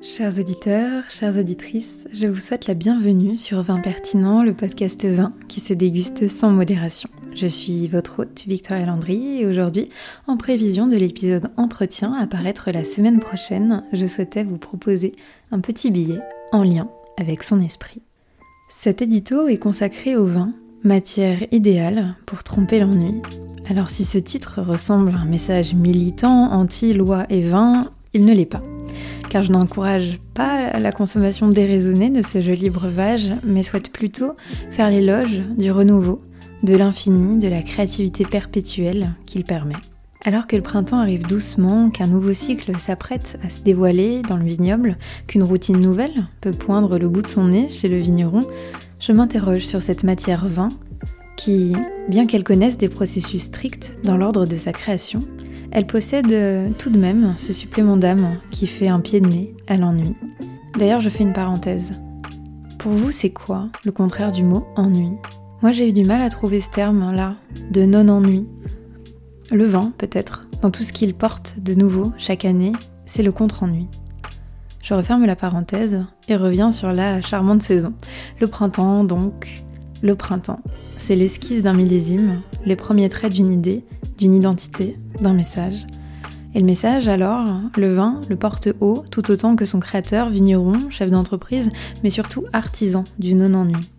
Chers auditeurs, chères auditrices, je vous souhaite la bienvenue sur Vin Pertinent, le podcast vin qui se déguste sans modération. Je suis votre hôte Victoria Landry et aujourd'hui, en prévision de l'épisode Entretien à paraître la semaine prochaine, je souhaitais vous proposer un petit billet en lien avec son esprit. Cet édito est consacré au vin, matière idéale pour tromper l'ennui. Alors si ce titre ressemble à un message militant anti-loi et vin, il ne l'est pas car je n'encourage pas la consommation déraisonnée de ce joli breuvage, mais souhaite plutôt faire l'éloge du renouveau, de l'infini, de la créativité perpétuelle qu'il permet. Alors que le printemps arrive doucement, qu'un nouveau cycle s'apprête à se dévoiler dans le vignoble, qu'une routine nouvelle peut poindre le bout de son nez chez le vigneron, je m'interroge sur cette matière vin qui, bien qu'elle connaisse des processus stricts dans l'ordre de sa création, elle possède euh, tout de même ce supplément d'âme qui fait un pied de nez à l'ennui. D'ailleurs, je fais une parenthèse. Pour vous, c'est quoi le contraire du mot ennui? Moi, j'ai eu du mal à trouver ce terme-là, de non-ennui. Le vent, peut-être, dans tout ce qu'il porte de nouveau chaque année, c'est le contre-ennui. Je referme la parenthèse et reviens sur la charmante saison. Le printemps, donc. Le printemps, c'est l'esquisse d'un millésime, les premiers traits d'une idée, d'une identité, d'un message. Et le message, alors, le vin le porte haut, tout autant que son créateur, vigneron, chef d'entreprise, mais surtout artisan du non-ennui.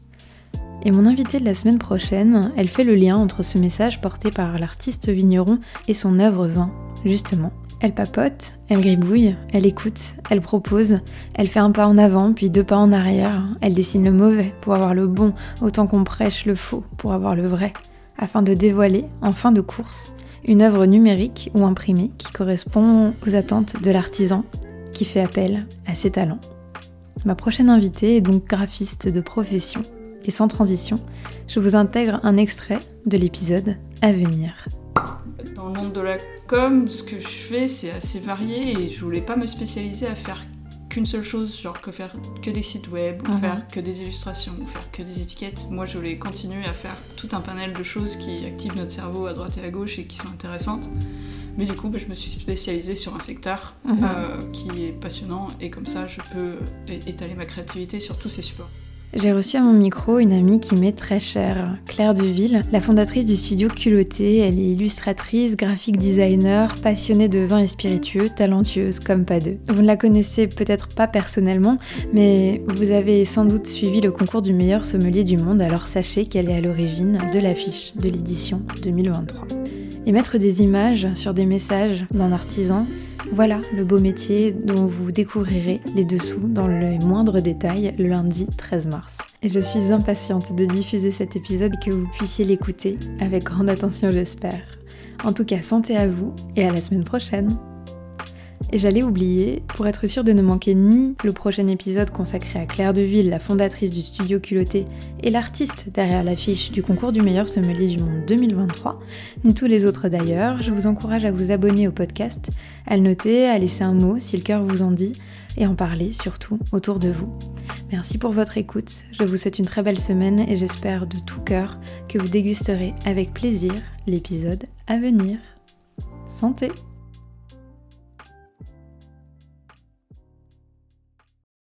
Et mon invitée de la semaine prochaine, elle fait le lien entre ce message porté par l'artiste vigneron et son œuvre vin, justement. Elle papote, elle gribouille, elle écoute, elle propose, elle fait un pas en avant puis deux pas en arrière, elle dessine le mauvais pour avoir le bon, autant qu'on prêche le faux pour avoir le vrai, afin de dévoiler, en fin de course, une œuvre numérique ou imprimée qui correspond aux attentes de l'artisan qui fait appel à ses talents. Ma prochaine invitée est donc graphiste de profession et sans transition, je vous intègre un extrait de l'épisode à venir. Com, ce que je fais c'est assez varié et je voulais pas me spécialiser à faire qu'une seule chose, genre que faire que des sites web, ou mhm. faire que des illustrations, ou faire que des étiquettes. Moi, je voulais continuer à faire tout un panel de choses qui activent notre cerveau à droite et à gauche et qui sont intéressantes. Mais du coup, bah, je me suis spécialisée sur un secteur mhm. euh, qui est passionnant et comme ça, je peux étaler ma créativité sur tous ces supports. J'ai reçu à mon micro une amie qui m'est très chère, Claire Duville, la fondatrice du studio Culotté. Elle est illustratrice, graphique designer, passionnée de vin et spiritueux, talentueuse comme pas deux. Vous ne la connaissez peut-être pas personnellement, mais vous avez sans doute suivi le concours du meilleur sommelier du monde, alors sachez qu'elle est à l'origine de l'affiche de l'édition 2023. Et mettre des images sur des messages d'un artisan, voilà le beau métier dont vous découvrirez les dessous dans les moindres détails le lundi 13 mars. Et je suis impatiente de diffuser cet épisode et que vous puissiez l'écouter avec grande attention j'espère. En tout cas, santé à vous et à la semaine prochaine et j'allais oublier, pour être sûre de ne manquer ni le prochain épisode consacré à Claire Deville, la fondatrice du studio Culotté et l'artiste derrière l'affiche du concours du meilleur sommelier du monde 2023, ni tous les autres d'ailleurs, je vous encourage à vous abonner au podcast, à le noter, à laisser un mot si le cœur vous en dit, et en parler surtout autour de vous. Merci pour votre écoute, je vous souhaite une très belle semaine et j'espère de tout cœur que vous dégusterez avec plaisir l'épisode à venir. Santé